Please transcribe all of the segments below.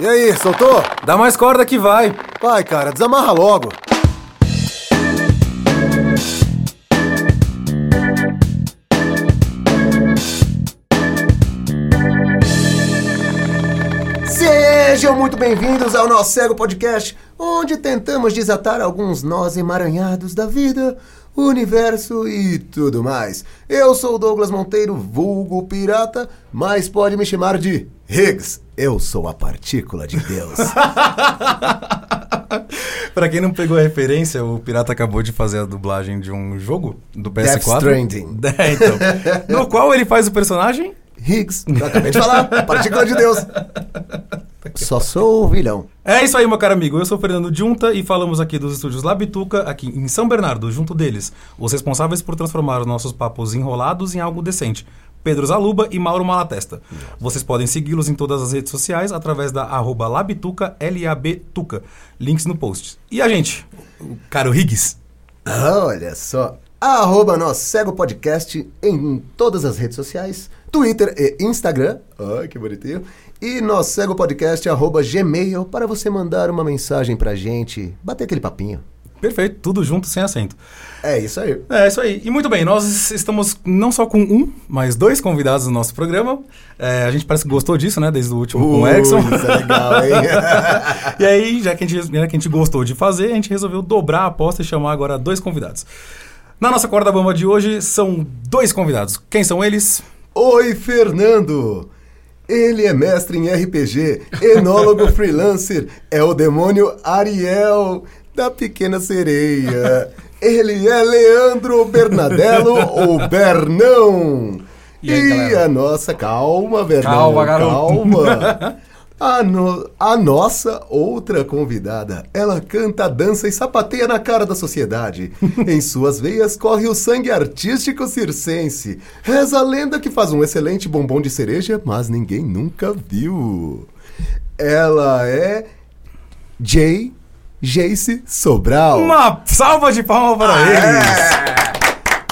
E aí, soltou? Dá mais corda que vai. Vai, cara, desamarra logo. Sejam muito bem-vindos ao nosso Cego Podcast, onde tentamos desatar alguns nós emaranhados da vida, universo e tudo mais. Eu sou o Douglas Monteiro, vulgo pirata, mas pode me chamar de Higgs. Eu sou a partícula de Deus. Pra quem não pegou a referência, o Pirata acabou de fazer a dublagem de um jogo do PS4. Death Stranding. É, então. no qual ele faz o personagem? Higgs, eu acabei de falar, partícula de Deus. Só sou o vilão. É isso aí, meu caro amigo. Eu sou o Fernando Junta e falamos aqui dos estúdios Labituca, aqui em São Bernardo, junto deles, os responsáveis por transformar os nossos papos enrolados em algo decente. Pedro Zaluba e Mauro Malatesta. Vocês podem segui-los em todas as redes sociais através da arroba Labituca, L-A-B-Tuca. Links no post. E a gente? O caro Higgs. Olha só. Arroba nós Cego Podcast em todas as redes sociais, Twitter e Instagram. Ai, que bonitinho. E nós Cego Podcast arroba Gmail para você mandar uma mensagem pra gente, bater aquele papinho. Perfeito, tudo junto, sem acento. É isso aí. É isso aí. E muito bem, nós estamos não só com um, mas dois convidados no nosso programa. É, a gente parece que gostou disso, né? Desde o último com o Erickson. Isso é legal, hein? e aí, já que, a gente, já que a gente gostou de fazer, a gente resolveu dobrar a aposta e chamar agora dois convidados. Na nossa corda bamba de hoje são dois convidados. Quem são eles? Oi, Fernando! Ele é mestre em RPG, enólogo freelancer, é o demônio Ariel da Pequena Sereia. Ele é Leandro Bernadello, ou Bernão. E aí, galera? a nossa, calma, Bernão, Calma, garoto. calma. A, no- a nossa outra convidada, ela canta, dança e sapateia na cara da sociedade. em suas veias corre o sangue artístico circense. Reza a lenda que faz um excelente bombom de cereja, mas ninguém nunca viu. Ela é Jay Jace Sobral. Uma salva de palmas para eles!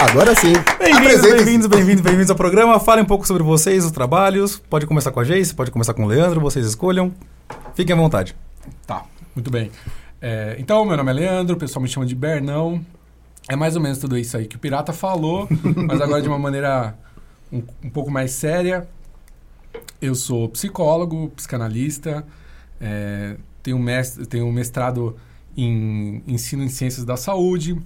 Agora sim. Bem-vindos, bem-vindos, bem-vindos, bem-vindos ao programa. Falem um pouco sobre vocês, os trabalhos. Pode começar com a Jace, pode começar com o Leandro, vocês escolham. Fiquem à vontade. Tá, muito bem. É, então, meu nome é Leandro, o pessoal me chama de Bernão. É mais ou menos tudo isso aí que o Pirata falou, mas agora de uma maneira um, um pouco mais séria. Eu sou psicólogo, psicanalista, é, tenho, mestre, tenho mestrado em ensino em ciências da saúde,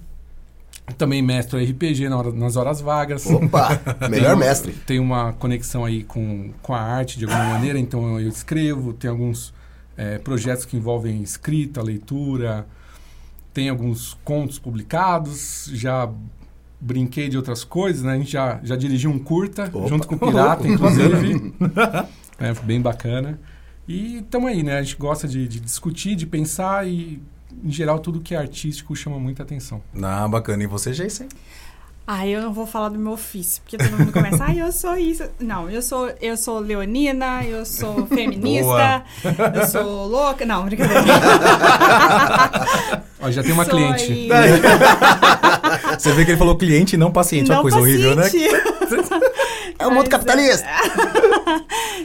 também mestro RPG na hora- nas horas vagas. Opa, melhor mestre. Tem uma conexão aí com, com a arte de alguma maneira, então eu escrevo, tem alguns eh, projetos que envolvem escrita, leitura, tem alguns contos publicados, já brinquei de outras coisas, né? A gente já, já dirigiu um curta, Opa. junto com o Pirata, inclusive. é, bem bacana. E estamos aí, né? A gente gosta de, de discutir, de pensar e, em geral, tudo que é artístico chama muita atenção. Ah, bacana. E você, Jace? Ah, eu não vou falar do meu ofício, porque todo mundo começa, ah, eu sou isso. Não, eu sou, eu sou leonina, eu sou feminista, eu sou louca. Não, brincadeira. Ó, já tem uma Sou cliente. aí- Você vê que ele falou cliente e não paciente. Uma Não coisa horrível, né? paciente. É o mundo capitalista.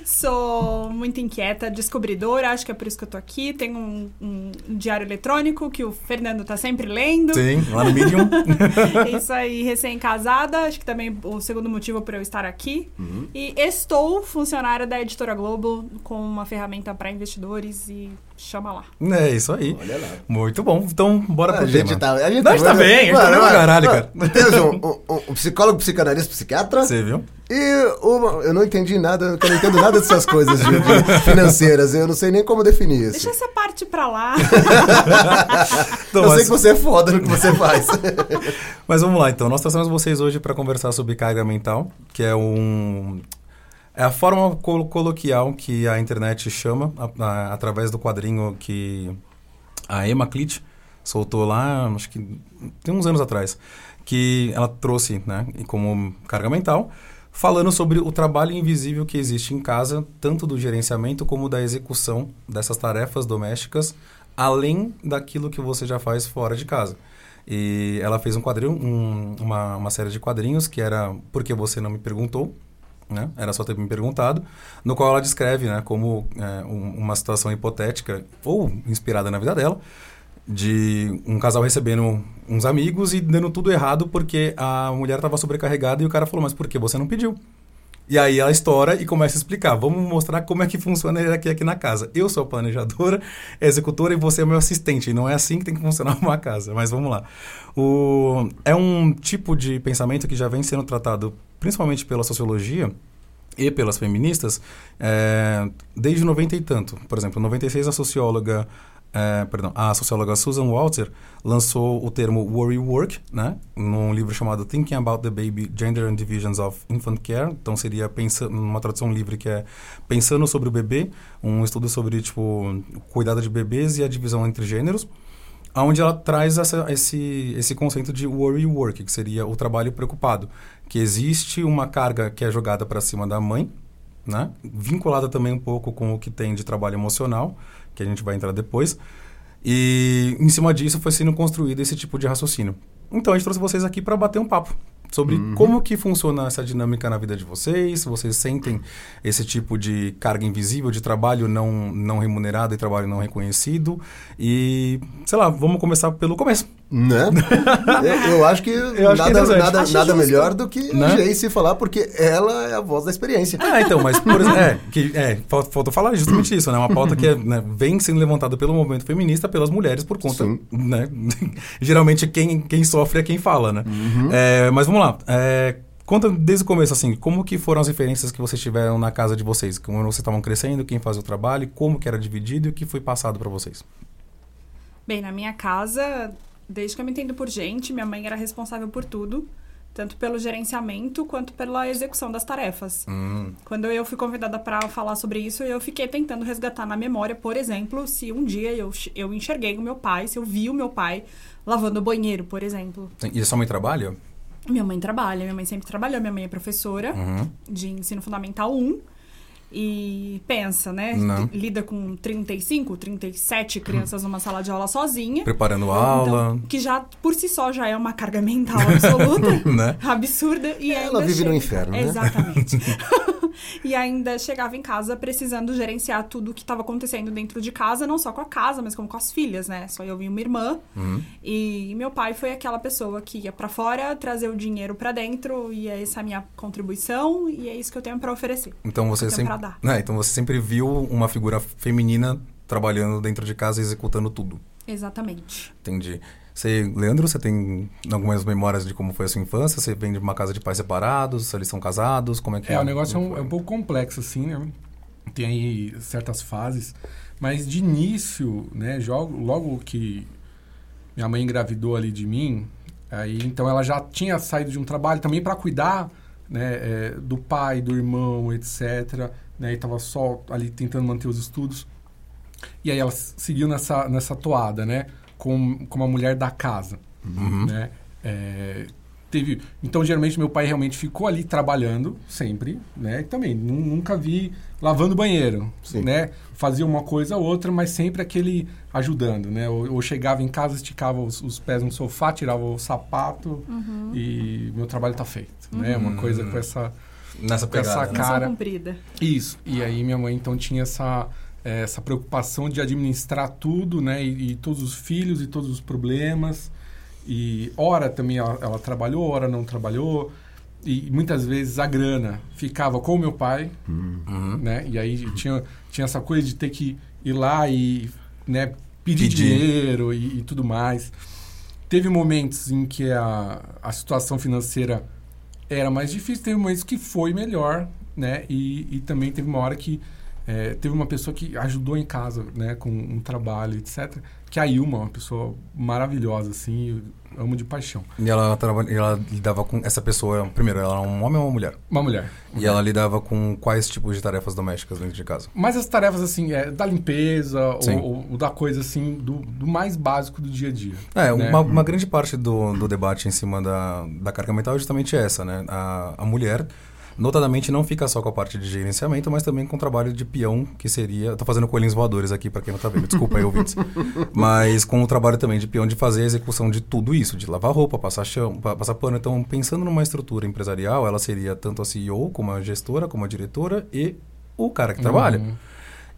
Sou muito inquieta, descobridora, acho que é por isso que eu tô aqui. Tenho um, um diário eletrônico que o Fernando tá sempre lendo. Sim, lá no Medium. Isso aí, recém-casada, acho que também o segundo motivo para eu estar aqui. E estou funcionária da Editora Globo com uma ferramenta para investidores e chama lá. é isso aí. Olha lá. Muito bom. Então, bora pro A gente tema. tá, a gente Não, gente tá bem, a gente tá bem pra caralho, cara. Temos um, um psicólogo, psicanalista, psiquiatra. Você viu? E uma, eu não entendi nada, eu não entendo nada dessas coisas de- de financeiras. Eu não sei nem como definir isso. Deixa essa parte pra lá. Então, eu mas- sei que você é foda no que você faz. Mas vamos lá, então. Nós trouxemos vocês hoje para conversar sobre carga mental, que é um. É a forma colo- coloquial que a internet chama, a- a- através do quadrinho que a Emma Clit soltou lá, acho que tem uns anos atrás, que ela trouxe né, como carga mental, falando sobre o trabalho invisível que existe em casa, tanto do gerenciamento como da execução dessas tarefas domésticas, além daquilo que você já faz fora de casa. E ela fez um quadrinho, um- uma, uma série de quadrinhos que era Porque Você Não Me Perguntou, né? Era só ter me perguntado, no qual ela descreve, né, como é, um- uma situação hipotética ou inspirada na vida dela, de um casal recebendo uns amigos e dando tudo errado porque a mulher estava sobrecarregada e o cara falou, mas por que você não pediu? E aí ela estoura e começa a explicar. Vamos mostrar como é que funciona aqui, aqui na casa. Eu sou a planejadora, executora e você é meu assistente. Não é assim que tem que funcionar uma casa. Mas vamos lá. O, é um tipo de pensamento que já vem sendo tratado principalmente pela sociologia e pelas feministas é, desde 90 e tanto. Por exemplo, em 96 a socióloga é, perdão, a socióloga Susan Walter lançou o termo worry work, né, num livro chamado Thinking About the Baby: Gender and Divisions of Infant Care. Então seria uma tradução livre que é pensando sobre o bebê, um estudo sobre tipo cuidado de bebês e a divisão entre gêneros onde ela traz essa, esse, esse conceito de worry work, que seria o trabalho preocupado, que existe uma carga que é jogada para cima da mãe, né? vinculada também um pouco com o que tem de trabalho emocional, que a gente vai entrar depois, e em cima disso foi sendo construído esse tipo de raciocínio. Então a gente trouxe vocês aqui para bater um papo sobre como que funciona essa dinâmica na vida de vocês, se vocês sentem esse tipo de carga invisível de trabalho não, não remunerado e trabalho não reconhecido. E, sei lá, vamos começar pelo começo. Né? Eu- Eu acho que acho que é nada, interessante. nada, Acho nada melhor do que Né? Jace falar, porque ela é a voz da experiência. Ah, então, mas por exemplo, é, que, é, fal- faltou falar justamente isso, né? Uma pauta que é, né, vem sendo levantada pelo movimento feminista, pelas mulheres, por conta, Sim. né? Geralmente quem, quem sofre é quem fala, né? É, mas vamos lá. É, conta desde o começo, assim, como que foram as referências que vocês tiveram na casa de vocês? Como vocês estavam crescendo, quem fazia o trabalho, como que era dividido e o que foi passado para vocês? Bem, na minha casa, desde que eu me entendo por gente, minha mãe era responsável por tudo, tanto pelo gerenciamento quanto pela execução das tarefas. Hum, Quando eu fui convidada para falar sobre isso, eu fiquei tentando resgatar na memória, por exemplo, se um dia eu, eu enxerguei o meu pai, se eu vi o meu pai lavando o banheiro, por exemplo. e a sua mãe trabalha? Minha mãe trabalha, minha mãe sempre trabalhou, minha mãe é professora Uhum. de ensino fundamental 1. E pensa, né? Não. Lida com 35, 37 crianças numa sala de aula sozinha. Preparando aula, Então, que já, por si só, já é uma carga mental absoluta. né? absurda. E Ela vive no chega- inferno, né? Exatamente. e ainda chegava em casa precisando gerenciar tudo o que estava acontecendo dentro de casa, não só com a casa, mas como com as filhas, né? Só eu e uma irmã. Uhum. E meu pai foi aquela pessoa que ia pra fora, trazer o dinheiro pra dentro, e essa é a minha contribuição, e é isso que eu tenho pra oferecer. Então você sempre, né? Então você sempre viu uma figura feminina trabalhando dentro de casa e executando tudo. Exatamente. Entendi. Você, Leandro, você tem algumas memórias de como foi a sua infância? Você vem de uma casa de pais separados? Eles são casados? Como é que É, o negócio é um, é um pouco complexo, assim, né? Tem aí certas fases. Mas de início, né, logo que minha mãe engravidou ali de mim, aí então ela já tinha saído de um trabalho também para cuidar né, é, do pai, do irmão, etc. Né, e tava só ali tentando manter os estudos. E aí ela seguiu nessa, nessa toada, né? Com, como a mulher da casa, Uhum. né? É, teve, então, geralmente, meu pai realmente ficou ali trabalhando, sempre, né? E também, nu- nunca vi lavando banheiro, Sim. né? Fazia uma coisa ou outra, mas sempre aquele ajudando, né? Ou, ou chegava em casa, esticava os, os pés no sofá, tirava o sapato e meu trabalho tá feito, né? Uma coisa com essa... Nessa com essa pegada. né? Cara. Missão cumprida. Isso. E aí minha mãe então tinha essa essa preocupação de administrar tudo, né? E, e todos os filhos e todos os problemas. E hora também ela, ela trabalhou, hora não trabalhou. E muitas vezes a grana ficava com o meu pai, Uhum. né? E aí tinha, tinha essa coisa de ter que ir lá e né, pedir, Pedir. dinheiro e, e tudo mais. Teve momentos em que a, a situação financeira era mais difícil, teve momentos que foi melhor, né? E, e também teve uma hora que eh, teve uma pessoa que ajudou em casa, né? Com um trabalho, etc. Que é a Ilma, uma pessoa maravilhosa, assim, eu amo de paixão. E ela, traba- e ela lidava com essa pessoa. Primeiro, ela era um homem ou uma mulher? Uma mulher. E ela lidava com quais tipos de tarefas domésticas dentro de casa? Mas as tarefas, assim, é, da limpeza ou, ou- ou da coisa, assim, do, do mais básico do dia a dia. É, né? uma, uma grande parte do, do debate em cima da, da carga mental é justamente essa, né? A, a mulher Notadamente, não fica só com a parte de gerenciamento, mas também com o trabalho de peão, que seria. Tô fazendo coelhinhos voadores aqui, para quem não tá vendo, desculpa aí, ouvintes. mas com o trabalho também de peão de fazer a execução de tudo isso, de lavar roupa, passar chão, pa- passar pano. Então, pensando numa estrutura empresarial, ela seria tanto a CEO, como a gestora, como a diretora e o cara que trabalha. Uhum.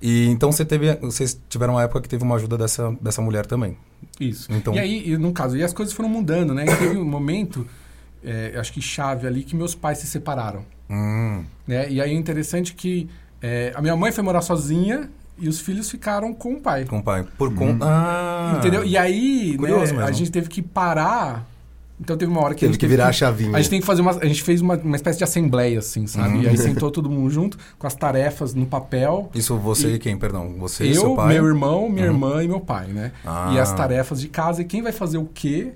E então você teve, vocês tiveram uma época que teve uma ajuda dessa, dessa mulher também. Isso. Então- E aí, no caso, e as coisas foram mudando, né? E teve um momento, é, acho que chave ali, que meus pais se separaram. Hum, Né? E aí é interessante que é, a minha mãe foi morar sozinha e os filhos ficaram com o pai. com o pai. Por conta. Ah, Entendeu? E aí, né, a gente teve que parar. Então teve uma hora que a Teve gente que teve virar a chavinha. A gente tem que fazer uma. A gente fez uma, uma espécie de assembleia, assim, sabe? E aí sentou todo mundo junto, com as tarefas no papel. Isso você E- quem, perdão? Você e Eu, seu pai? meu irmão, minha Uhum. irmã e meu pai, né? Ah. E as tarefas de casa e quem vai fazer o quê.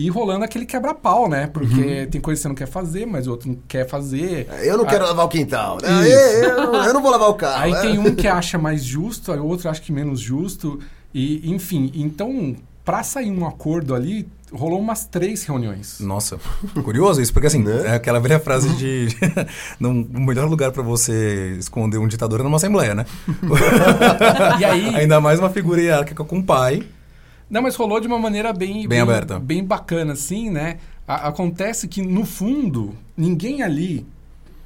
E rolando aquele quebra-pau, né? Porque tem coisa que você não quer fazer, mas o outro não quer fazer. Eu não Ah, quero lavar o quintal. né? Eu, eu, eu não vou lavar o carro. Aí né? tem um que acha mais justo, aí o outro acha que menos justo. E, enfim, então, pra sair um acordo ali, rolou umas três reuniões. Nossa, curioso isso, porque assim, Né? é aquela velha frase de não, o melhor lugar pra você esconder um ditador é numa assembleia, né? E aí. Ainda mais uma figura hierárquica com o pai. Não, mas rolou de uma maneira bem, Bem aberta. bem bacana, assim, né? A- acontece que, no fundo, ninguém ali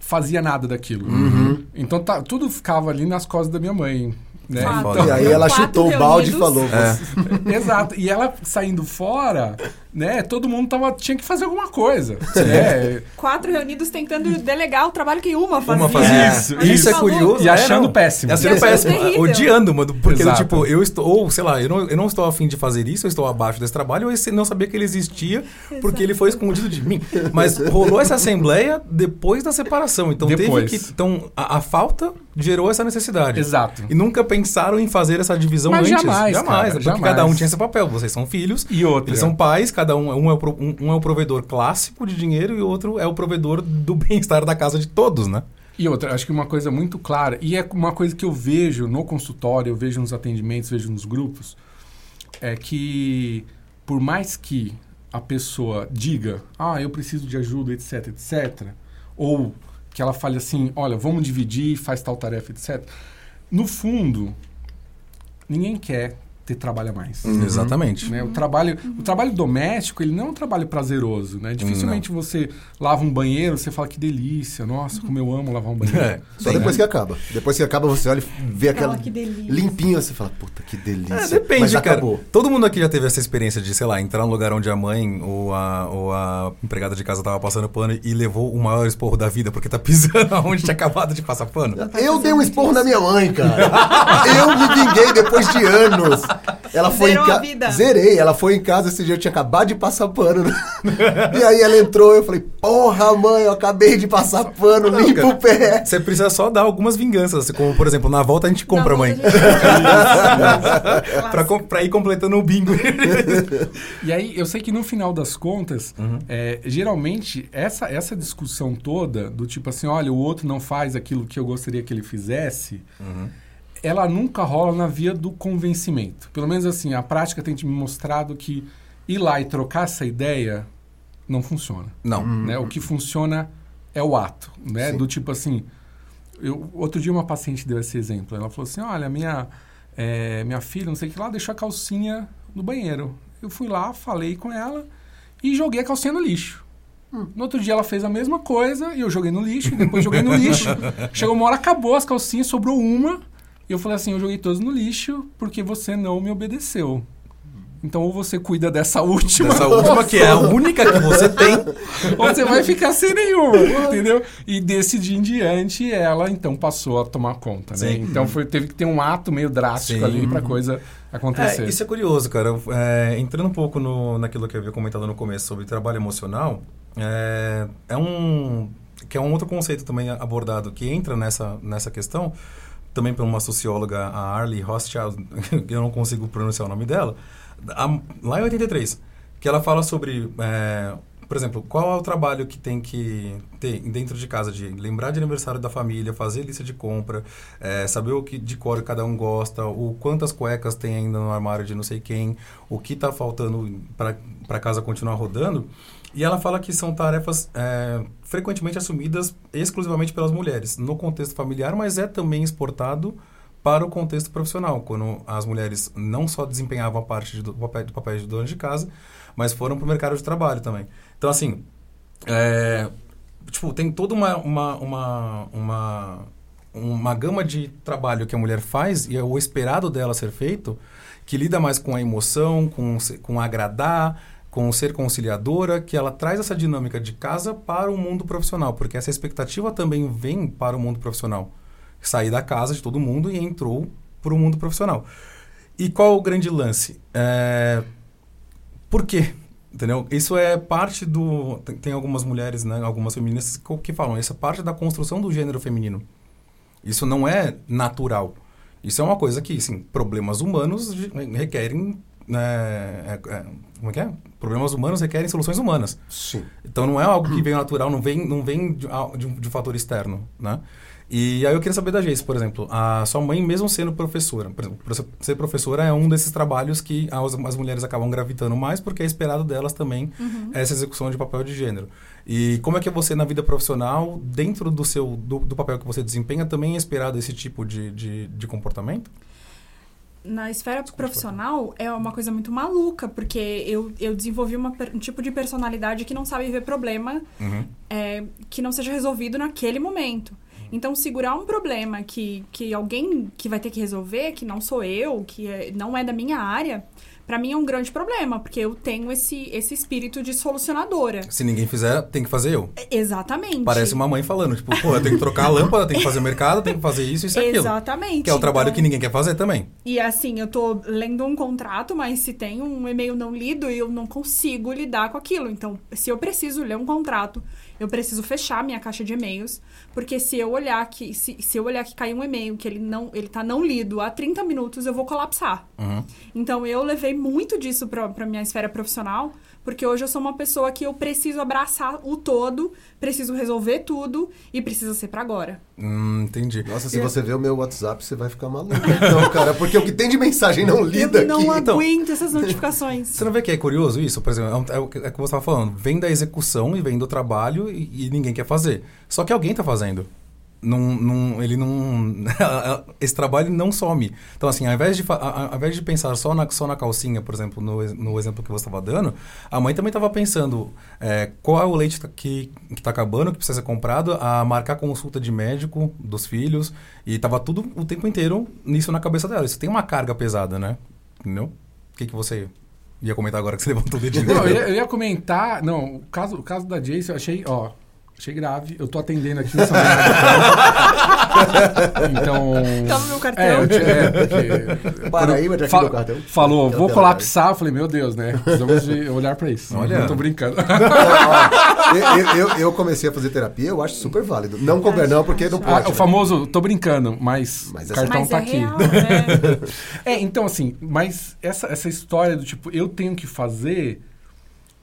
fazia nada daquilo. Uhum. Então tá, tudo ficava ali nas costas da minha mãe. Né? Fato. foda. E aí ela chutou o balde e falou: É. "Você- Exato. E ela saindo fora, né? Todo mundo tava, tinha que fazer alguma coisa. né? Quatro reunidos tentando delegar o trabalho que uma fazia. Uma fazia. Isso, Olha que Isso é curioso. E achando não. péssimo. E achando achando péssimo. Odiando, mano. Porque, Exato. tipo, eu estou... Ou, sei lá, eu não, eu não estou afim de fazer isso, eu estou abaixo desse trabalho, ou eu não sabia que ele existia, porque ele foi escondido de mim. Mas rolou essa assembleia depois da separação. Então Depois. teve que... Então, a, a falta gerou essa necessidade. Exato. E nunca pensaram em fazer essa divisão Mas antes. jamais, Jamais. cara, porque jamais. cada um tinha seu papel. Vocês são filhos, E outra. eles são pais, cada um, um, é o, um, um é o provedor clássico de dinheiro e o outro é o provedor do bem-estar da casa de todos, né? E outra, acho que uma coisa muito clara, e é uma coisa que eu vejo no consultório, eu vejo nos atendimentos, vejo nos grupos, é que por mais que a pessoa diga, ah, eu preciso de ajuda, etc, etc, ou que ela fale assim, olha, vamos dividir, faz tal tarefa, etc. No fundo, ninguém quer ter trabalho a mais. Exatamente. né? O, trabalho, o trabalho doméstico, ele não é um trabalho prazeroso, né? Dificilmente você lava um banheiro, você fala que delícia, nossa, como eu amo lavar um banheiro. É. Só Sim, depois né? que acaba. Depois que acaba, você olha e vê aquela. que delícia. Limpinho, você fala, puta, que delícia. É, depende, Mas cara. acabou. Todo mundo aqui já teve essa experiência de, sei lá, entrar num lugar onde a mãe ou a, ou a empregada de casa tava passando pano e levou o maior esporro da vida porque tá pisando onde tinha acabado de passar pano. Eu dei um esporro na minha mãe, cara. eu me vinguei depois de anos. Ela foi Zerou em a casa. vida. Zerei. Ela foi em casa esse dia, eu tinha acabado de passar pano. e aí ela entrou, eu falei, porra, mãe, eu acabei de passar pano, Não, limpa o pé. Você precisa só dar algumas vinganças, como por exemplo, na volta a gente compra, Na mãe. a gente- pra, com- pra ir completando o bingo. E aí, eu sei que no final das contas, Uhum. é, geralmente, essa, essa discussão toda, do tipo assim, olha, o outro não faz aquilo que eu gostaria que ele fizesse, Uhum. Ela nunca rola na via do convencimento. Pelo menos assim, a prática tem te mostrado que ir lá e trocar essa ideia não funciona. Não. né? O que funciona é o ato, né? Sim. Do tipo assim, eu, outro dia uma paciente deu esse exemplo. Ela falou assim, olha, minha, é, minha filha, não sei o que lá, deixou a calcinha no banheiro. Eu fui lá, falei com ela e joguei a calcinha no lixo. No outro dia ela fez a mesma coisa e eu joguei no lixo, e depois joguei no lixo. Chegou uma hora, acabou as calcinhas, sobrou uma. E eu falei assim, eu joguei todas no lixo porque você não me obedeceu. Então ou você cuida dessa última, Essa última, que é a única que você tem. ou você vai ficar sem nenhuma, entendeu? E desse dia em diante, ela então passou a tomar conta, né? Sim. Então foi, teve que ter um ato meio drástico Sim. ali pra coisa acontecer. É, isso é curioso, cara. É, entrando um pouco no, naquilo que eu havia comentado no começo sobre trabalho emocional, é, é um que é um outro conceito também abordado que entra nessa, nessa questão, também por uma socióloga, a Arlie Rothschild, que eu não consigo pronunciar o nome dela, a- lá em 83, que ela fala sobre, é, por exemplo, qual é o trabalho que tem que ter dentro de casa, de lembrar de aniversário da família, fazer lista de compra, é, saber o que de cor cada um gosta, o quantas cuecas tem ainda no armário de não sei quem, o que está faltando para a casa continuar rodando. E ela fala que são tarefas é, frequentemente assumidas exclusivamente pelas mulheres no contexto familiar, mas é também exportado para o contexto profissional, quando as mulheres não só desempenhavam a parte do papel, do papel de dona de casa, mas foram para o mercado de trabalho também. Então, assim, é, tipo, tem toda uma, uma, uma, uma, uma gama de trabalho que a mulher faz e é o esperado dela ser feito que lida mais com a emoção, com, com agradar, com ser conciliadora, que ela traz essa dinâmica de casa para o mundo profissional, porque essa expectativa também vem para o mundo profissional. Sair da casa de todo mundo e entrou para o mundo profissional. E qual o grande lance? É... Por quê? Entendeu? Isso é parte do. Tem, algumas mulheres, né, algumas feministas que falam, isso é parte da construção do gênero feminino. Isso não é natural. Isso é uma coisa que, sim, problemas humanos requerem. Né, é, é, como é que é? Problemas humanos requerem soluções humanas. Sim. Então não é algo que vem natural, não vem, não vem de, de, um, de um fator externo, né? E aí eu queria saber da Jace, por exemplo, a sua mãe mesmo sendo professora, por exemplo, ser professora é um desses trabalhos que as, as mulheres acabam gravitando mais porque é esperado delas também uhum. essa execução de papel de gênero. E como é que você na vida profissional, dentro do seu do, do papel que você desempenha, também é esperado esse tipo de, de, de comportamento? Na esfera profissional é uma coisa muito maluca, porque eu, eu desenvolvi uma, um tipo de personalidade que não sabe ver problema uhum. é, que não seja resolvido naquele momento. Então, segurar um problema que, que alguém que vai ter que resolver, que não sou eu, que é, não é da minha área, para mim é um grande problema, porque eu tenho esse, esse espírito de solucionadora. Se ninguém fizer, tem que fazer eu. Exatamente. Parece uma mãe falando, tipo, pô, eu tenho que trocar a lâmpada, tenho que fazer o mercado, tenho que fazer isso, isso e aquilo. Exatamente. Que é o trabalho então... que ninguém quer fazer também. E assim, eu tô lendo um contrato, mas se tem um e-mail não lido, eu não consigo lidar com aquilo. Então, se eu preciso ler um contrato, eu preciso fechar minha caixa de e-mails, porque se eu olhar que se, se eu olhar que caiu um e-mail que ele não ele tá não lido há 30 minutos, eu vou colapsar. Uhum. Então eu levei muito disso para minha esfera profissional, porque hoje eu sou uma pessoa que eu preciso abraçar o todo, preciso resolver tudo e precisa ser para agora. Hum, entendi. Nossa, se eu... você ver o meu WhatsApp, você vai ficar maluco. Então, cara, porque o que tem de mensagem não lida eu não aqui. não aguento então, essas notificações. Você não vê que é curioso isso? Por exemplo, é, é o que você estava falando. Vem da execução e vem do trabalho e, ninguém quer fazer. Só que alguém está fazendo não, não, ele não. esse trabalho não some. Então, assim, ao invés de, ao invés de pensar só na, só na calcinha, por exemplo, no, no exemplo que você estava dando, a mãe também estava pensando é, qual é o leite que está acabando, que precisa ser comprado, a marcar consulta de médico dos filhos, e estava tudo o tempo inteiro nisso na cabeça dela. Isso tem uma carga pesada, né? Entendeu? O que, que você ia comentar agora que você levantou o dedinho? Não, eu ia, eu ia comentar. Não, o caso, o caso da Jace eu achei, ó Achei grave. Eu tô atendendo aqui nessa Então. Tá no meu cartão. É, eu, é porque. Paraíba, já fal, cartão. Falou, vou colapsar. Eu falei, meu Deus, né? Precisamos de olhar pra isso. Olha. Não tô brincando. eu, eu, eu, comecei a fazer terapia, eu acho super válido. Não comer, não, porque não pode. Ah, o famoso, tô brincando, mas, mas o cartão mas tá é aqui. Real, né? é, então assim, mas essa, essa história do tipo, eu tenho que fazer.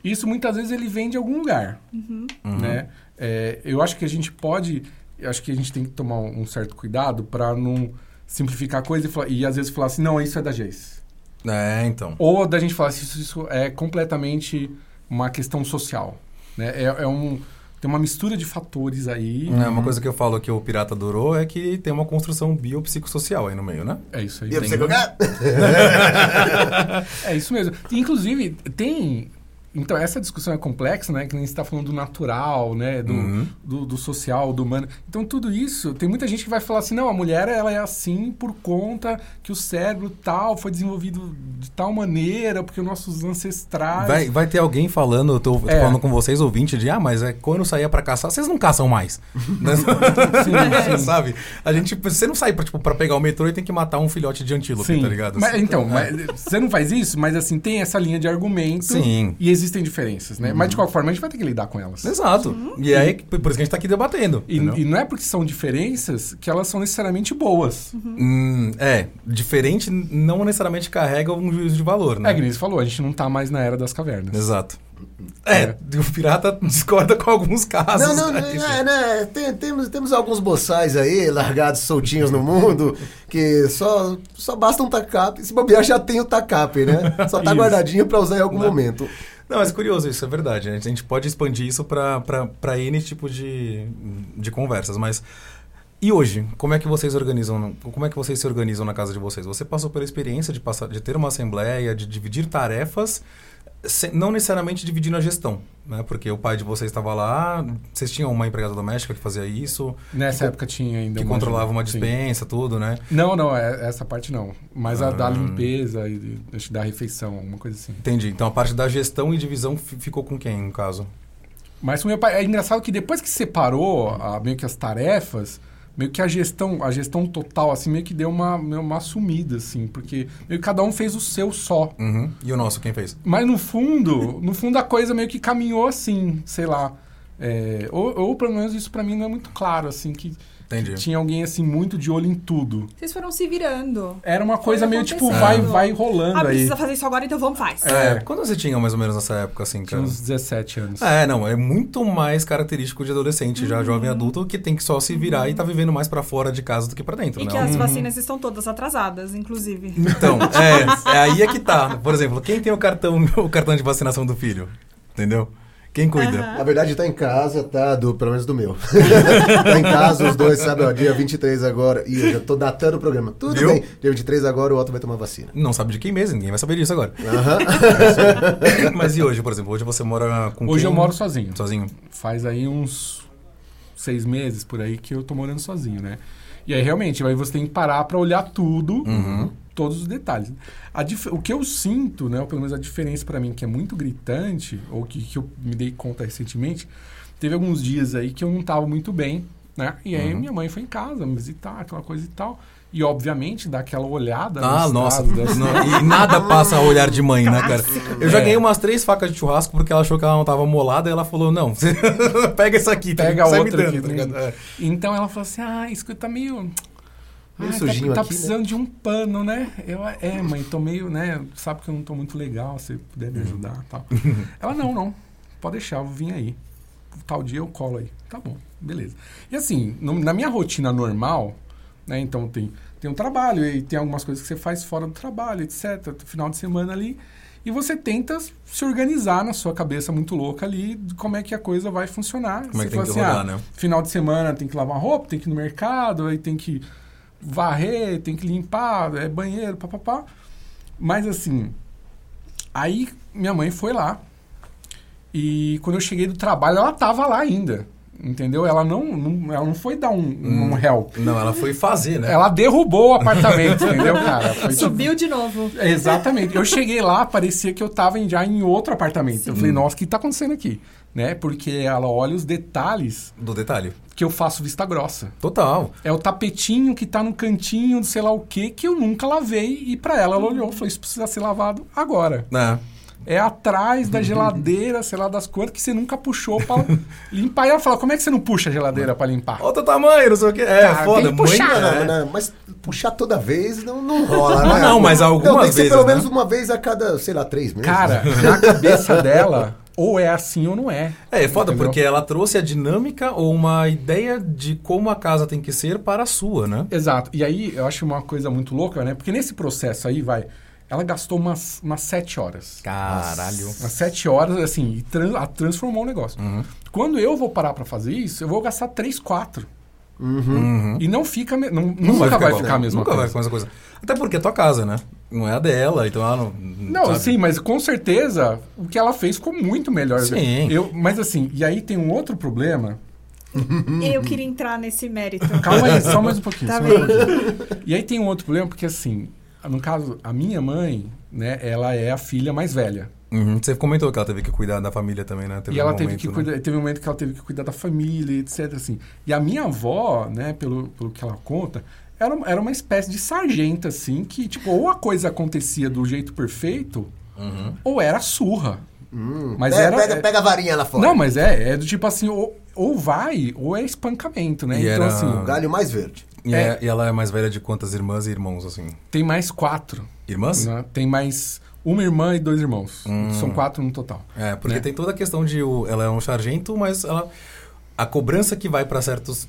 Isso muitas vezes ele vem de algum lugar, uhum. né? É, eu acho que a gente pode, acho que a gente tem que tomar um, certo cuidado para não simplificar a coisa e, falar, e às vezes falar assim, não, isso é da Jace. É, então. Ou da gente falar assim, isso, isso é completamente uma questão social. Né? É, é um tem uma mistura de fatores aí. É, uma coisa que eu falo que o Pirata adorou é que tem uma construção biopsicossocial aí no meio, né? É isso aí. Biopsicossocial? é isso mesmo. Inclusive, tem então, essa discussão é complexa, né? Que nem você está falando do natural, né? Do, uhum. do, do, social, do humano. Então, tudo isso, tem muita gente que vai falar assim, não, a mulher ela é assim por conta que o cérebro tal foi desenvolvido de tal maneira, porque os nossos ancestrais... Vai, vai ter alguém falando, eu tô, tô é. falando com vocês, ouvinte, de, ah, mas é, quando saía para caçar, vocês não caçam mais. Né? sim, sim. Sabe? A gente, você não sai para tipo, pegar o metrô e tem que matar um filhote de antílope, sim. tá ligado? Mas, então, é. mas, você não faz isso, mas assim, tem essa linha de argumento. Sim. E existem diferenças, né? Uhum. Mas de qualquer forma a gente vai ter que lidar com elas. Exato. Uhum. E aí, por isso que a gente está aqui debatendo. E, e, não é porque são diferenças que elas são necessariamente boas. Uhum. Hum, é, diferente não necessariamente carrega um juízo de valor, né? É, que nem você falou, a gente não está mais na era das cavernas. Exato. É, é, o pirata discorda com alguns casos. Não, não, né? é, né? Tem, temos, temos alguns boçais aí, largados soltinhos no mundo, que só, só basta um tacape. Se bobear, já tem o tacape, né? Só tá guardadinho para usar em algum não. momento. Não, mas é curioso isso, é verdade. A gente pode expandir isso para N tipo de, de conversas, mas... E hoje, como é que vocês organizam? Como é que vocês se organizam na casa de vocês? Você passou pela experiência de passar, de ter uma assembleia, de dividir tarefas não necessariamente dividindo a gestão, né? Porque o pai de vocês estava lá, vocês tinham uma empregada doméstica que fazia isso. Nessa que, época tinha ainda. Que uma controlava uma dispensa, sim. tudo, né? Não, não, é, essa parte não. Mas ah. a da ah. limpeza e da refeição, alguma coisa assim. Entendi. Então a parte da gestão e divisão ficou com quem, no caso? Mas o meu pai. É engraçado que depois que separou a, meio que as tarefas, meio que a gestão, a gestão total, assim, meio que deu uma, uma sumida, assim, porque meio que cada um fez o seu só. Uhum. E o nosso, quem fez? Mas no fundo, no fundo a coisa meio que caminhou assim, sei lá. É, ou, ou pelo menos isso para mim não é muito claro, assim, que Entendi. Tinha alguém assim muito de olho em tudo. Vocês foram se virando. Era uma coisa meio tipo, vai, vai rolando ah, aí. precisa fazer isso agora, então vamos faz. É. é. Quando você tinha mais ou menos nessa época, assim, cara? Tinha uns 17 anos. É, não, é muito mais característico de adolescente, uhum. já jovem adulto, que tem que só se virar uhum. e tá vivendo mais para fora de casa do que para dentro, e né? que as uhum. vacinas estão todas atrasadas, inclusive. Então, é, é aí é que tá. Por exemplo, quem tem o cartão, o cartão de vacinação do filho? Entendeu? Quem cuida? Uhum. Na verdade, tá em casa, tá? Do, pelo menos do meu. tá em casa, os dois, sabe? Ó, dia 23 agora. E eu já tô datando o programa. Tudo Viu? bem. Dia 23 agora, o Otto vai tomar vacina. Não sabe de quem mesmo, ninguém vai saber disso agora. Uhum. Mas e hoje, por exemplo? Hoje você mora com Hoje quem? eu moro sozinho. Sozinho? Faz aí uns seis meses por aí que eu tô morando sozinho, né? E aí, realmente, aí você tem que parar para olhar tudo. Uhum todos os detalhes. o que eu sinto, né, ou pelo menos a diferença para mim que é muito gritante, ou que, que eu me dei conta recentemente, teve alguns dias aí que eu não estava muito bem, né? E aí uhum. minha mãe foi em casa me visitar, aquela coisa e tal. E, obviamente, dá aquela olhada. Ah, nossa. Das... e nada passa a olhar de mãe, né, cara? Eu já é. ganhei umas três facas de churrasco porque ela achou que ela não tava molada e ela falou: não, pega essa aqui. Pega a outra aqui. Tá é. Então ela falou assim: ah, isso tá meio Meio ah, sujinho tá, tá aqui, precisando né? de um pano, né? Eu, é, mãe, tô meio, né? Sabe que eu não tô muito legal, se puder me ajudar tal. Ela, não, não. Pode deixar, eu vou vir aí. Tal dia eu colo aí. Tá bom, beleza. E assim, no, na minha rotina normal, né? Então tem, tem um trabalho e tem algumas coisas que você faz fora do trabalho, etc. Final de semana ali. E você tenta se organizar na sua cabeça muito louca ali de como é que a coisa vai funcionar. Como você é que tem que assim, rodar, ah, né? Final de semana tem que lavar roupa, tem que ir no mercado, aí tem que varrer, tem que limpar, é banheiro, papapá. Mas assim, aí minha mãe foi lá. E quando eu cheguei do trabalho, ela tava lá ainda. Entendeu? Ela não, não, ela não foi dar um, hum, um help. Não, ela foi fazer, né? Ela derrubou o apartamento, entendeu, cara? Foi, Subiu de novo. Exatamente. Eu cheguei lá, parecia que eu tava já em outro apartamento. Sim. Eu falei, nossa, o que tá acontecendo aqui? Né? Porque ela olha os detalhes. Do detalhe. Que eu faço vista grossa. Total. É o tapetinho que tá no cantinho, sei lá o que, que eu nunca lavei. E para ela, ela olhou e falou: Isso precisa ser lavado agora. É é atrás da geladeira, sei lá das quantas, que você nunca puxou pra limpar. E ela fala, como é que você não puxa a geladeira pra limpar? Outro tamanho, não sei o que. É, Cara, foda. Puxar. Não, não, não, mas puxar toda vez não, não rola, né? Não, mas algumas não, tem que ser vezes, pelo né? menos uma vez a cada, sei lá, três meses. Cara, na cabeça dela, ou é assim ou não é. É, é foda, entendeu? porque ela trouxe a dinâmica ou uma ideia de como a casa tem que ser para a sua, né? Exato. E aí, eu acho uma coisa muito louca, né? Porque nesse processo aí, vai ela gastou umas, umas sete horas. Caralho. Umas sete horas, assim, e trans, a transformou o negócio. Uhum. Quando eu vou parar para fazer isso, eu vou gastar três, quatro. Uhum. Uhum. E não fica. Não, não nunca vai ficar, vai ficar a mesma nunca coisa. vai ficar a mesma coisa. Até porque é tua casa, né? Não é a dela, então ela não. Não, sabe? sim, mas com certeza o que ela fez ficou muito melhor. Sim. Eu, mas assim, e aí tem um outro problema. Eu queria entrar nesse mérito. Calma aí, só mais um pouquinho. Tá bem. Um pouquinho. E aí tem um outro problema, porque assim, no caso, a minha mãe, né, ela é a filha mais velha. Uhum. Você comentou que ela teve que cuidar da família também, né? Teve e ela um teve momento, que né? cuidar, teve um momento que ela teve que cuidar da família, etc. Assim. E a minha avó, né, pelo, pelo que ela conta, era, era uma espécie de sargenta, assim, que, tipo, ou a coisa acontecia do jeito perfeito, uhum. ou era surra. Hum, mas pega, era, pega, é... pega, a varinha lá fora. Não, mas é, é do tipo assim, ou, ou vai, ou é espancamento, né? E então, era... assim. O galho mais verde. E, é... é, e, ela é mais velha de quantas irmãs e irmãos, assim? Tem mais quatro. Irmãs? Né? Tem mais uma irmã e dois irmãos. Hum. São quatro no total. É, porque né? tem toda a questão de. O, ela é um sargento, mas ela. A cobrança que vai para certos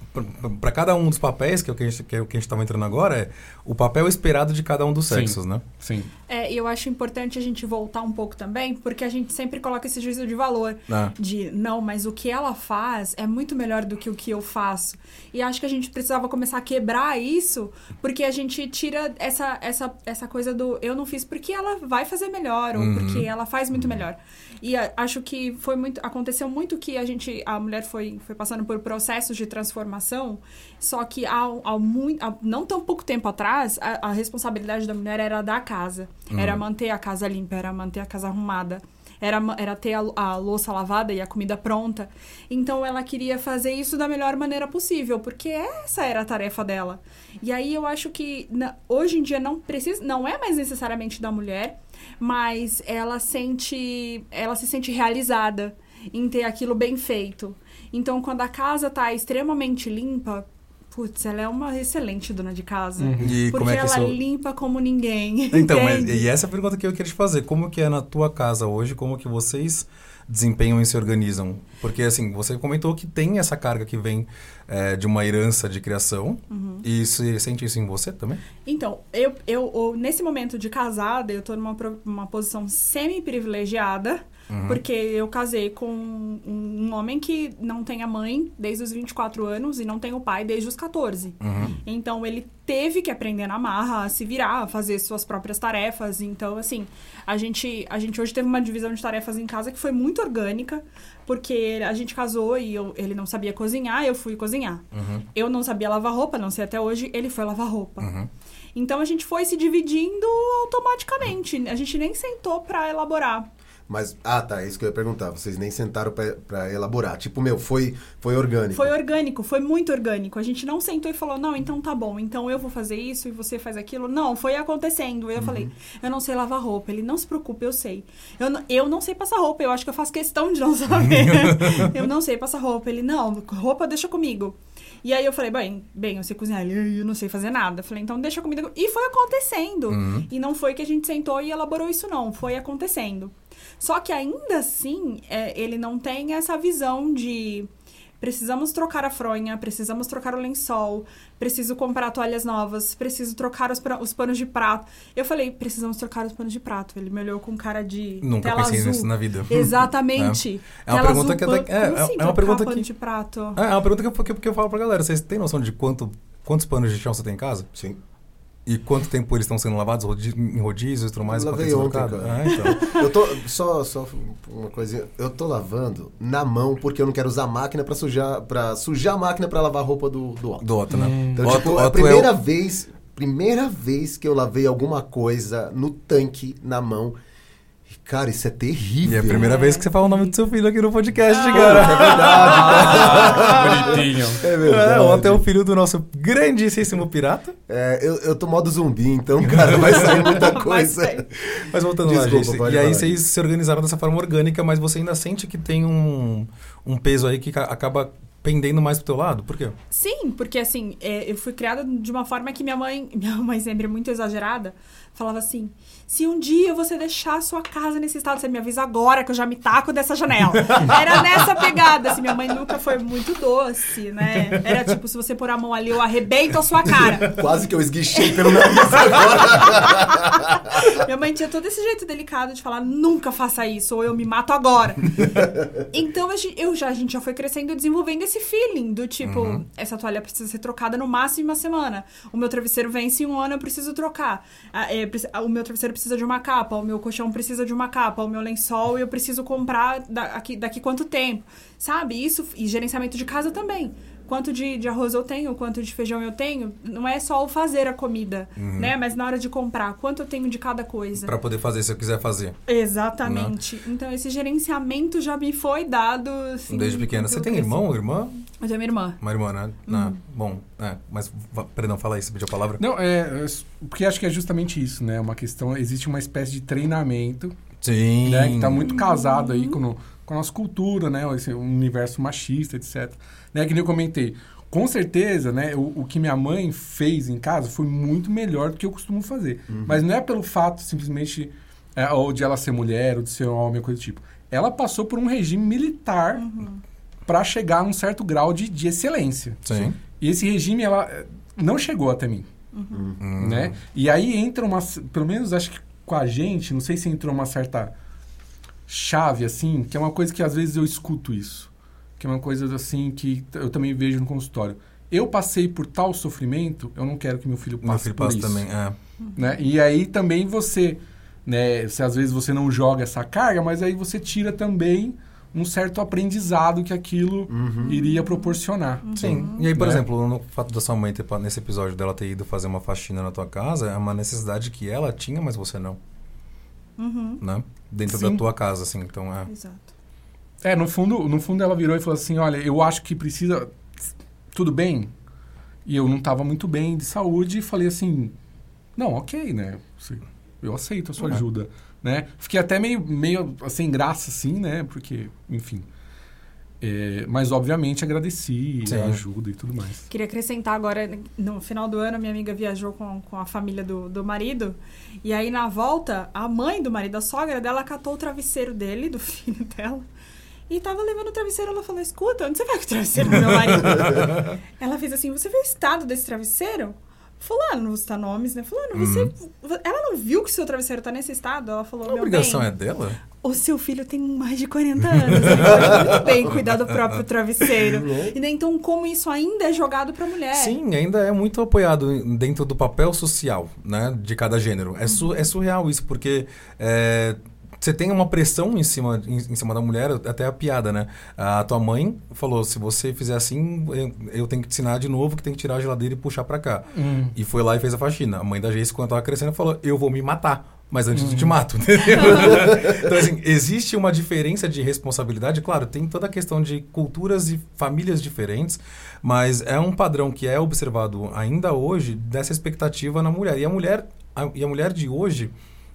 para cada um dos papéis que é o que a gente que é o que a gente estava entrando agora é o papel esperado de cada um dos Sim. sexos, né? Sim. É, e eu acho importante a gente voltar um pouco também, porque a gente sempre coloca esse juízo de valor. Ah. De, não, mas o que ela faz é muito melhor do que o que eu faço. E acho que a gente precisava começar a quebrar isso, porque a gente tira essa, essa, essa coisa do eu não fiz porque ela vai fazer melhor, ou porque ela faz muito melhor. E a- acho que foi muito. Aconteceu muito que a gente. A mulher foi, foi passando por processos de transformação, só que há, há, muito, há não tão pouco tempo atrás, a, a responsabilidade da mulher era da casa. Era manter a casa limpa, era manter a casa arrumada. Era, era ter a, a louça lavada e a comida pronta. Então ela queria fazer isso da melhor maneira possível, porque essa era a tarefa dela. E aí eu acho que na- hoje em dia não precisa, não é mais necessariamente da mulher, mas ela sente, ela se sente realizada em ter aquilo bem feito. Então quando a casa tá extremamente limpa, putz, ela é uma excelente dona de casa. E Porque como é que ela isso limpa como ninguém. Então, mas, e essa é a pergunta que eu queria te fazer. Como que é na tua casa hoje? Como que vocês desempenham e se organizam? Porque, assim, você comentou que tem essa carga que vem é, de uma herança de criação. Uhum. E você sente isso em você também? Então, eu, eu, eu- nesse momento de casada, eu tô numa uma posição semi-privilegiada, porque eu casei com um, homem que não tem a mãe desde os 24 anos e não tem o pai desde os 14. Então, ele teve que aprender na marra, a se virar, a fazer suas próprias tarefas. Então, assim, a gente, a gente hoje teve uma divisão de tarefas em casa que foi muito orgânica, porque a gente casou e eu- ele não sabia cozinhar, eu fui cozinhar. Eu não sabia lavar roupa, não sei até hoje, ele foi lavar roupa. Então a gente foi se dividindo automaticamente. A gente nem sentou pra elaborar. Mas, ah, tá, é isso que eu ia perguntar. Vocês nem sentaram pra, pra elaborar. Tipo, meu, foi, foi orgânico. Foi orgânico, foi muito orgânico. A gente não sentou e falou, não, então tá bom, então eu vou fazer isso e você faz aquilo. Não, foi acontecendo. Eu falei, eu não sei lavar roupa. Ele, não se preocupe, eu sei. Eu, não- eu não sei passar roupa, eu acho que eu faço questão de não saber. eu não sei passar roupa. Ele, não, roupa deixa comigo. E aí eu falei, bem, bem, eu sei cozinhar. Eu não sei fazer nada. Eu falei, então deixa comigo. E foi acontecendo. E não foi que a gente sentou e elaborou isso, não. Foi acontecendo. Só que ainda assim, é, ele não tem essa visão de precisamos trocar a fronha, precisamos trocar o lençol, preciso comprar toalhas novas, preciso trocar os, os panos de prato. Eu falei, precisamos trocar os panos de prato. Ele me olhou com cara de Nunca tela pensei azul. nisso na vida. Exatamente. É uma pergunta azul, que até- é, é- assim é uma pergunta pano que- de prato? É é uma pergunta que eu, que, eu- que eu falo pra galera. Vocês têm noção de quanto, quantos panos de chão você tem em casa? Sim. E quanto tempo eles estão sendo lavados rodi- em rodízios e tudo mais? Eu lavei ontem. Ah, então. Eu tô. Só, só uma coisinha. Eu tô lavando na mão porque eu não quero usar a máquina pra sujar, pra sujar a máquina pra lavar a roupa do, do Otto. Do Otto, né? Então, Otto- tipo, a Otto é o- primeira vez. Primeira vez que eu lavei alguma coisa no tanque na mão. Cara, isso é terrível. E é a primeira vez que você fala o nome do seu filho aqui no podcast, É cara. verdade, Bonitinho. É É, verdade. ontem é o filho do nosso grandíssimo pirata. É, eu, eu tô modo zumbi, então, cara, vai sair muita coisa. Mas voltando Desculpa, lá, gente. E aí falar. vocês se organizaram dessa forma orgânica, mas você ainda sente que tem um, um peso aí que ca- acaba pendendo mais pro teu lado? Por quê? Sim, porque assim, é, eu fui criada de uma forma que minha mãe, minha mãe sempre muito exagerada, falava assim: se um dia você deixar a sua casa nesse estado, você me avisa agora que eu já me taco dessa janela. Era nessa pegada, assim, minha mãe nunca foi muito doce, né? Era tipo, se você pôr a mão ali, eu arrebento a sua cara. Quase que eu esguichei pelo nariz agora. Minha mãe tinha todo esse jeito delicado de falar, nunca faça isso, ou eu me mato agora. então a gente, eu já, a gente já foi crescendo e desenvolvendo esse feeling do tipo, essa toalha precisa ser trocada no máximo em uma semana. O meu travesseiro vence em um ano, eu preciso trocar. Ah, é, o meu travesseiro precisa de uma capa, o meu colchão precisa de uma capa, o meu lençol eu preciso comprar daqui, daqui quanto tempo. Sabe? Isso, e gerenciamento de casa também. Quanto de, de arroz eu tenho, quanto de feijão eu tenho, não é só o fazer a comida, né? Mas na hora de comprar, quanto eu tenho de cada coisa. Pra poder fazer se eu quiser fazer. Exatamente. Então esse gerenciamento já me foi dado assim, Desde pequena. Você tem irmão ou irmã? Eu tenho minha irmã. Uma irmã, né? Não, bom, é. Mas, perdão, fala aí, você pediu a palavra. Não, é, é, porque acho que é justamente isso, né? Uma questão, existe uma espécie de treinamento, Sim. né? Que tá muito casado aí com, o- com a nossa cultura, né? Esse universo machista, etc. Né? Que nem eu comentei. Com certeza, né? O, o que minha mãe fez em casa foi muito melhor do que eu costumo fazer. Mas não é pelo fato, simplesmente, é, ou de ela ser mulher, ou de ser homem, coisa do tipo. Ela passou por um regime militar para chegar a um certo grau de, de excelência. Sim. E esse regime ela eh, não chegou até mim, Hum. né? E aí entra uma, pelo menos acho que com a gente, não sei se entrou uma certa chave assim, que é uma coisa que às vezes eu escuto isso, que é uma coisa assim que eu também vejo no consultório. Eu passei por tal sofrimento, eu não quero que meu filho passe Meu filho por passa isso também. É. né? E aí também você, né, se às vezes você não joga essa carga, mas aí você tira também um certo aprendizado que aquilo iria proporcionar. Sim. E aí, por Né? exemplo, no fato da sua mãe ter, nesse episódio dela ter ido fazer uma faxina na tua casa, é uma necessidade que ela tinha, mas você não. Uhum. Né? Dentro Sim. da tua casa, assim. Então, é. Exato. É, no fundo, no fundo ela virou e falou assim, olha, eu acho que precisa tudo bem. E eu não estava muito bem de saúde e falei assim, não, ok, né? Assim, Eu aceito a sua É. ajuda, né? Fiquei até meio, meio sem graça, assim, né? Porque, enfim. É, mas, obviamente, agradeci Sim. a ajuda e tudo mais. Queria acrescentar agora, no final do ano, minha amiga viajou com, com a família do, do marido. E aí, na volta, a mãe do marido, a sogra dela, catou o travesseiro dele, do filho dela. E tava levando o travesseiro. Ela falou: Escuta, onde você vai com o travesseiro do meu marido? ela fez assim: Você viu o estado desse travesseiro? Fulano, vou citar nomes, né? Fulano, você. Ela não viu que seu travesseiro tá nesse estado? Ela falou: A obrigação bem, é dela? o seu filho tem mais de 40 anos. Ele pode muito bem cuidar do próprio travesseiro. E daí, então, como isso ainda é jogado pra mulher? Sim, ainda é muito apoiado dentro do papel social, né? De cada gênero. É, su- é surreal isso, porque é, você tem uma pressão em cima, em, em cima da mulher, até a piada, né? A tua mãe falou, se você fizer assim, eu, eu tenho que te ensinar de novo que tem que tirar a geladeira e puxar pra cá. E foi lá e fez a faxina. A mãe da Jace, quando tava crescendo, falou, eu vou me matar. Mas antes eu te mato, entendeu? então, assim, existe uma diferença de responsabilidade. Claro, tem toda a questão de culturas e famílias diferentes, mas é um padrão que é observado ainda hoje dessa expectativa na mulher. E a mulher, a, e a mulher de hoje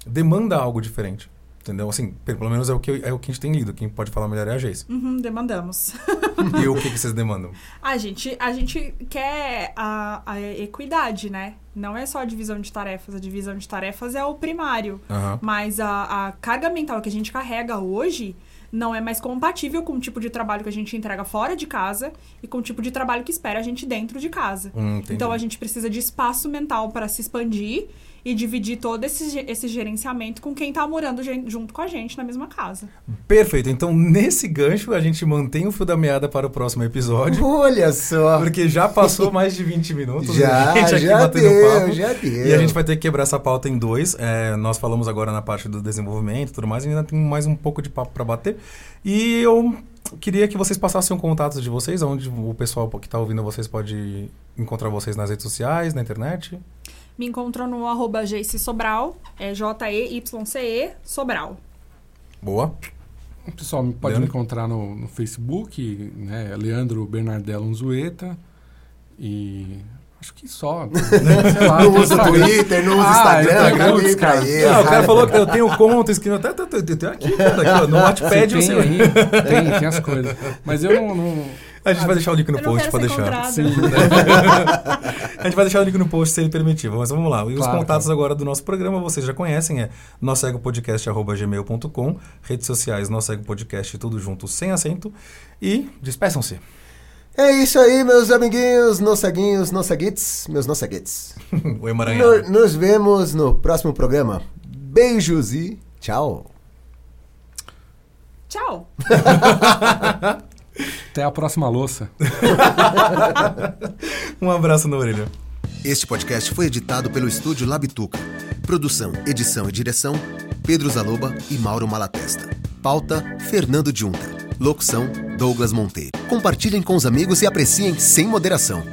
demanda algo diferente. Entendeu? Assim, pelo menos é o, que, é o que a gente tem lido. Quem pode falar melhor é a Jace. Uhum, demandamos. e o que, que vocês demandam? A gente, a gente quer a, a equidade, né? Não é só a divisão de tarefas. A divisão de tarefas é o primário. Aham. Mas a, a carga mental que a gente carrega hoje não é mais compatível com o tipo de trabalho que a gente entrega fora de casa e com o tipo de trabalho que espera a gente dentro de casa. Hum. Então a gente precisa de espaço mental para se expandir e dividir todo esse, esse gerenciamento com quem tá morando junto com a gente na mesma casa. Perfeito. Então, nesse gancho, a gente mantém o fio da meada para o próximo episódio. Olha só. Porque já passou mais de 20 minutos. Já, a gente aqui já batendo deu, papo. já deu. E a gente vai ter que quebrar essa pauta em dois. É, nós falamos agora na parte do desenvolvimento e tudo mais, e ainda tem mais um pouco de papo para bater. E eu queria que vocês passassem o contato de vocês, onde o pessoal que está ouvindo vocês pode encontrar vocês nas redes sociais, na internet. Me encontrou no arroba Jace Sobral, é J-E-Y-C-E Sobral. Boa. O pessoal me- pode me Leandro? encontrar no, no Facebook, né? Leandro Bernardello Unzueta. E acho que só. Sei lá, Não usa Instagram. Twitter, não usa Ah, Instagram, Instagram, caguei os pra caras. ele. Não, o cara falou que eu tenho conta escrito até, até, até, até aqui, cara, aqui, ó, no Wattpad. tem aí? Tem, tem as coisas. Mas eu não. não- A gente vai deixar o link no post ser deixar. Sim. A gente vai deixar o link no post se ele permitir, mas vamos lá. E os Claro, contatos claro. agora do nosso programa vocês já conhecem, é noscegopodcast.gmail.com, redes sociais Nosso Podcast, tudo junto, sem acento. E despeçam-se. É isso aí, meus amiguinhos, nosseguinhos, nosseguites, meus nosseguites. o emaranhado. No- Nos vemos no próximo programa. Beijos e tchau. Tchau! Até a próxima louça. Um abraço na orelha. Este podcast foi editado pelo estúdio Labituca. Produção, edição e direção: Pedro Zaloba e Mauro Malatesta. Pauta: Fernando Junta. Locução: Douglas Monteiro. Compartilhem com os amigos e apreciem sem moderação.